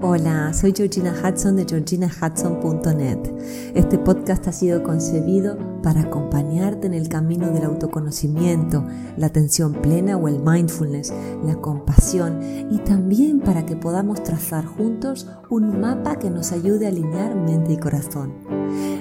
Hola, soy Georgina Hudson de georginahudson.net. Este podcast ha sido concebido para acompañarte en el camino del autoconocimiento, la atención plena o el mindfulness, la compasión y también para que podamos trazar juntos un mapa que nos ayude a alinear mente y corazón.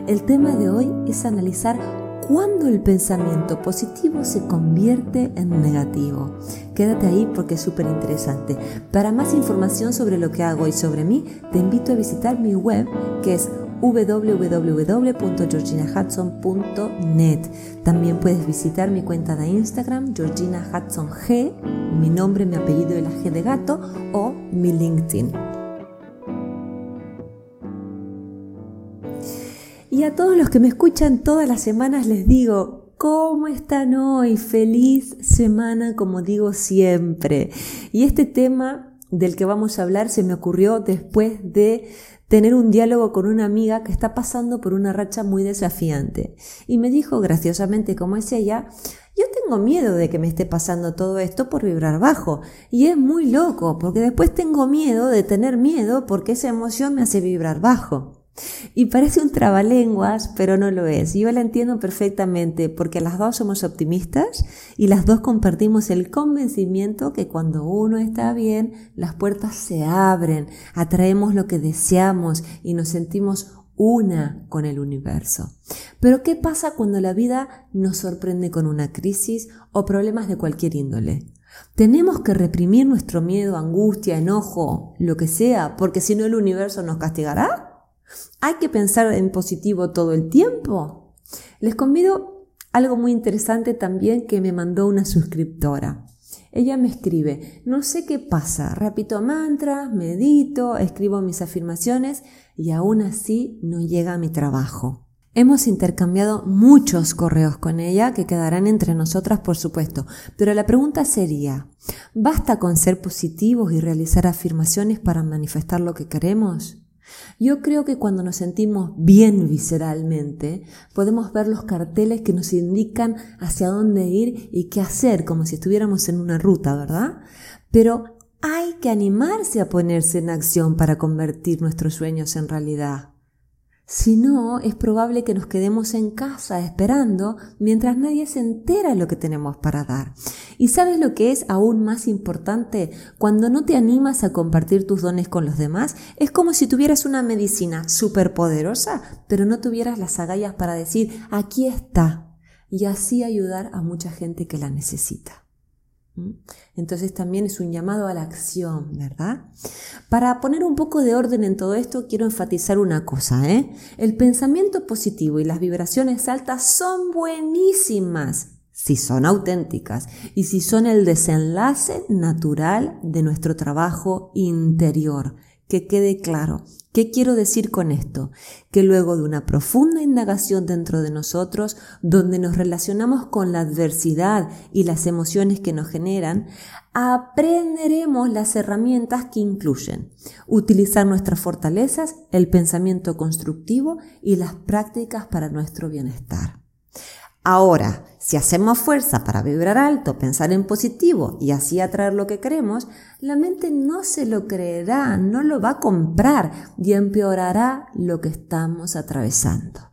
El tema de hoy es analizar cuándo el pensamiento positivo se convierte en negativo. Quédate ahí porque es súper interesante. Para más información sobre lo que hago y sobre mí, te invito a visitar mi web que es www.georginahudson.net. También puedes visitar mi cuenta de Instagram, Georgina Hudson G, mi nombre, mi apellido y la G de gato, o mi LinkedIn. Y a todos los que me escuchan todas las semanas les digo, ¿cómo están hoy? Feliz semana, como digo siempre. Y este tema del que vamos a hablar se me ocurrió después de tener un diálogo con una amiga que está pasando por una racha muy desafiante. Y me dijo, graciosamente como es ella, yo tengo miedo de que me esté pasando todo esto por vibrar bajo. Y es muy loco, porque después tengo miedo de tener miedo porque esa emoción me hace vibrar bajo. Y parece un trabalenguas, pero no lo es. Yo la entiendo perfectamente porque las dos somos optimistas y las dos compartimos el convencimiento que cuando uno está bien, las puertas se abren, atraemos lo que deseamos y nos sentimos una con el universo. Pero ¿qué pasa cuando la vida nos sorprende con una crisis o problemas de cualquier índole? ¿Tenemos que reprimir nuestro miedo, angustia, enojo, lo que sea, porque si no el universo nos castigará? ¿Hay que pensar en positivo todo el tiempo? Les convido algo muy interesante también que me mandó una suscriptora. Ella me escribe, no sé qué pasa, repito mantras, medito, escribo mis afirmaciones y aún así no llega mi trabajo. Hemos intercambiado muchos correos con ella que quedarán entre nosotras, por supuesto, pero la pregunta sería, ¿basta con ser positivos y realizar afirmaciones para manifestar lo que queremos? Yo creo que cuando nos sentimos bien visceralmente, podemos ver los carteles que nos indican hacia dónde ir y qué hacer, como si estuviéramos en una ruta, ¿verdad? Pero hay que animarse a ponerse en acción para convertir nuestros sueños en realidad. Si no, es probable que nos quedemos en casa esperando mientras nadie se entera lo que tenemos para dar. ¿Y sabes lo que es aún más importante? Cuando no te animas a compartir tus dones con los demás, es como si tuvieras una medicina súper poderosa, pero no tuvieras las agallas para decir, aquí está, y así ayudar a mucha gente que la necesita. Entonces también es un llamado a la acción, ¿verdad? Para poner un poco de orden en todo esto, quiero enfatizar una cosa, ¿eh? El pensamiento positivo y las vibraciones altas son buenísimas si son auténticas y si son el desenlace natural de nuestro trabajo interior. Que quede claro, ¿Qué quiero decir con esto? Que luego de una profunda indagación dentro de nosotros, donde nos relacionamos con la adversidad y las emociones que nos generan, aprenderemos las herramientas que incluyen utilizar nuestras fortalezas, el pensamiento constructivo y las prácticas para nuestro bienestar. Ahora, si hacemos fuerza para vibrar alto, pensar en positivo y así atraer lo que queremos, la mente no se lo creerá, no lo va a comprar y empeorará lo que estamos atravesando.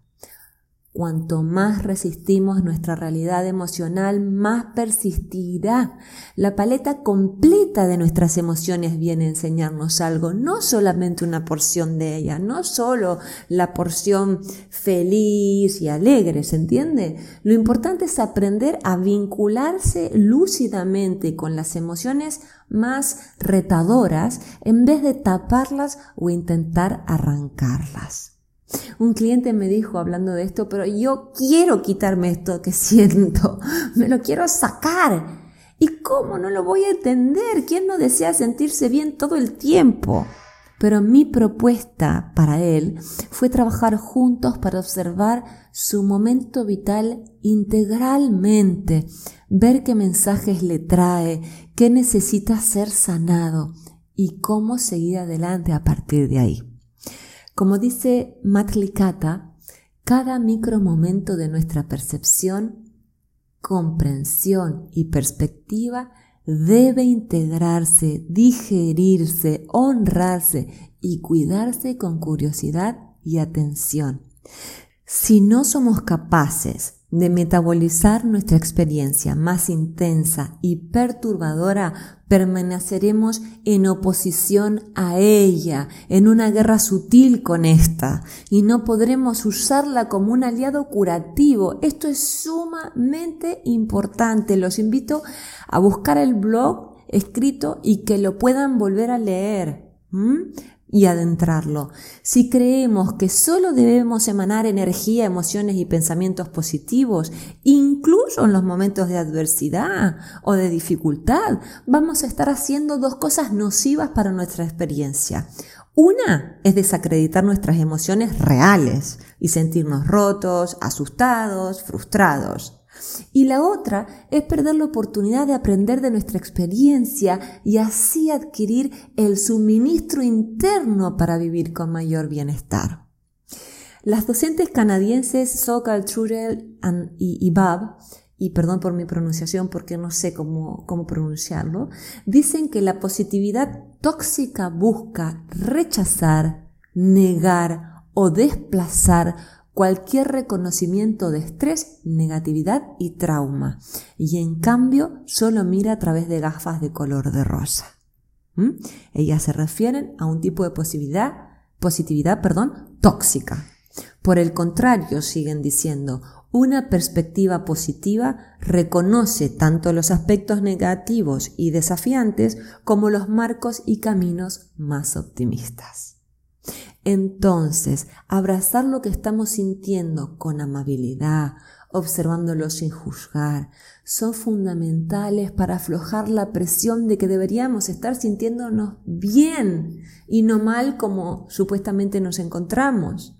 Cuanto más resistimos nuestra realidad emocional, más persistirá. La paleta completa de nuestras emociones viene a enseñarnos algo, no solamente una porción de ella, no solo la porción feliz y alegre, ¿se entiende? Lo importante es aprender a vincularse lúcidamente con las emociones más retadoras en vez de taparlas o intentar arrancarlas. Un cliente me dijo hablando de esto, pero yo quiero quitarme esto que siento, me lo quiero sacar. ¿Y cómo no lo voy a entender? ¿Quién no desea sentirse bien todo el tiempo? Pero mi propuesta para él fue trabajar juntos para observar su momento vital integralmente, ver qué mensajes le trae, qué necesita ser sanado y cómo seguir adelante a partir de ahí. Como dice Matlikata, cada micromomento de nuestra percepción, comprensión y perspectiva debe integrarse, digerirse, honrarse y cuidarse con curiosidad y atención. Si no somos capaces de metabolizar nuestra experiencia más intensa y perturbadora, permaneceremos en oposición a ella, en una guerra sutil con esta, y no podremos usarla como un aliado curativo. Esto es sumamente importante. Los invito a buscar el blog escrito y que lo puedan volver a leer y adentrarlo. Si creemos que solo debemos emanar energía, emociones y pensamientos positivos, incluso en los momentos de adversidad o de dificultad, vamos a estar haciendo dos cosas nocivas para nuestra experiencia. Una es desacreditar nuestras emociones reales y sentirnos rotos, asustados, frustrados. Y la otra es perder la oportunidad de aprender de nuestra experiencia y así adquirir el suministro interno para vivir con mayor bienestar. Las docentes canadienses Sokal Trudel y, Bab, y perdón por mi pronunciación porque no sé cómo, cómo pronunciarlo, dicen que la positividad tóxica busca rechazar, negar o desplazar cualquier reconocimiento de estrés, negatividad y trauma. Y en cambio solo mira a través de gafas de color de rosa. ¿Mm? Ellas se refieren a un tipo de positividad, positividad perdón, tóxica. Por el contrario, siguen diciendo, una perspectiva positiva reconoce tanto los aspectos negativos y desafiantes como los marcos y caminos más optimistas. Entonces, abrazar lo que estamos sintiendo con amabilidad, observándolo sin juzgar, son fundamentales para aflojar la presión de que deberíamos estar sintiéndonos bien y no mal como supuestamente nos encontramos.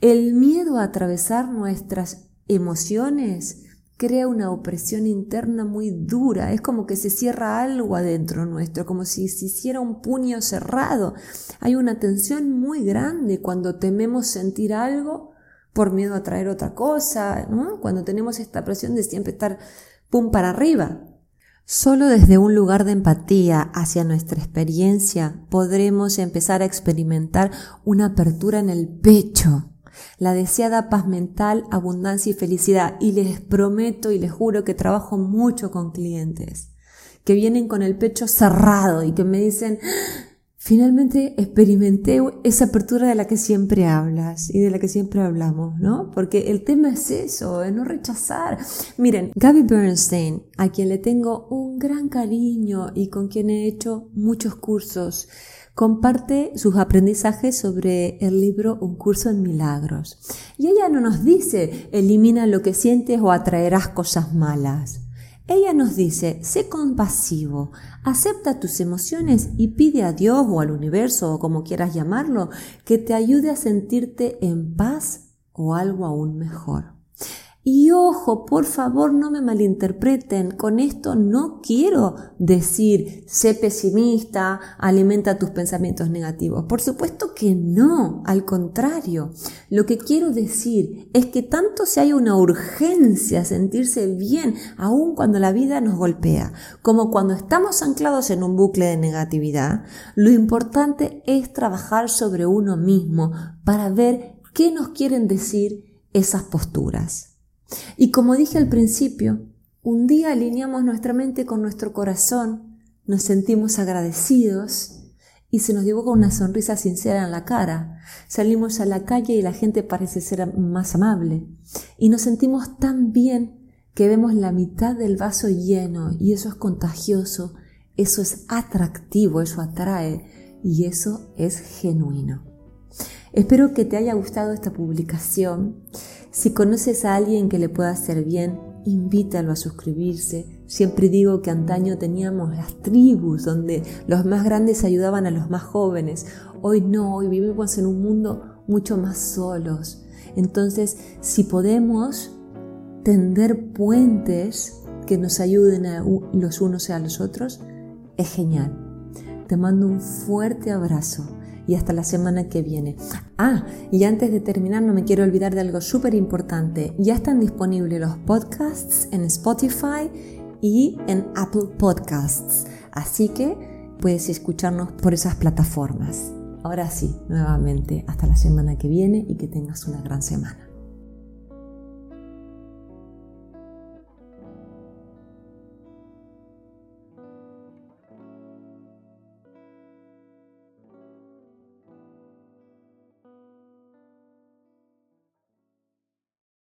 El miedo a atravesar nuestras emociones crea una opresión interna muy dura, es como que se cierra algo adentro nuestro, como si se hiciera un puño cerrado. Hay una tensión muy grande cuando tememos sentir algo por miedo a traer otra cosa. Cuando tenemos esta presión de siempre estar pum para arriba. Solo desde un lugar de empatía hacia nuestra experiencia podremos empezar a experimentar una apertura en el pecho la deseada paz mental, abundancia y felicidad. Y les prometo y les juro que trabajo mucho con clientes que vienen con el pecho cerrado y que me dicen, finalmente experimenté esa apertura de la que siempre hablas y de la que siempre hablamos, ¿no? Porque el tema es eso, es no rechazar. Miren, Gaby Bernstein, a quien le tengo un gran cariño y con quien he hecho muchos cursos, comparte sus aprendizajes sobre el libro Un curso en milagros. Y ella no nos dice, elimina lo que sientes o atraerás cosas malas. Ella nos dice, sé compasivo, acepta tus emociones y pide a Dios o al universo o como quieras llamarlo, que te ayude a sentirte en paz o algo aún mejor. Y ojo, por favor, no me malinterpreten. Con esto no quiero decir, sé pesimista, alimenta tus pensamientos negativos. Por supuesto que no, al contrario. Lo que quiero decir es que tanto si hay una urgencia a sentirse bien, aun cuando la vida nos golpea, como cuando estamos anclados en un bucle de negatividad, lo importante es trabajar sobre uno mismo para ver qué nos quieren decir esas posturas. Y como dije al principio, un día alineamos nuestra mente con nuestro corazón, nos sentimos agradecidos y se nos dibuja una sonrisa sincera en la cara. Salimos a la calle y la gente parece ser más amable. Y nos sentimos tan bien que vemos la mitad del vaso lleno y eso es contagioso, eso es atractivo, eso atrae y eso es genuino. Espero que te haya gustado esta publicación. Si conoces a alguien que le pueda hacer bien, invítalo a suscribirse. Siempre digo que antaño teníamos las tribus donde los más grandes ayudaban a los más jóvenes. Hoy no, hoy vivimos en un mundo mucho más solos. Entonces, si podemos tender puentes que nos ayuden a los unos a los otros, es genial. Te mando un fuerte abrazo y hasta la semana que viene. Ah, y antes de terminar no me quiero olvidar de algo súper importante. Ya están disponibles los podcasts en Spotify y en Apple Podcasts. Así que puedes escucharnos por esas plataformas. Ahora sí, nuevamente, hasta la semana que viene y que tengas una gran semana.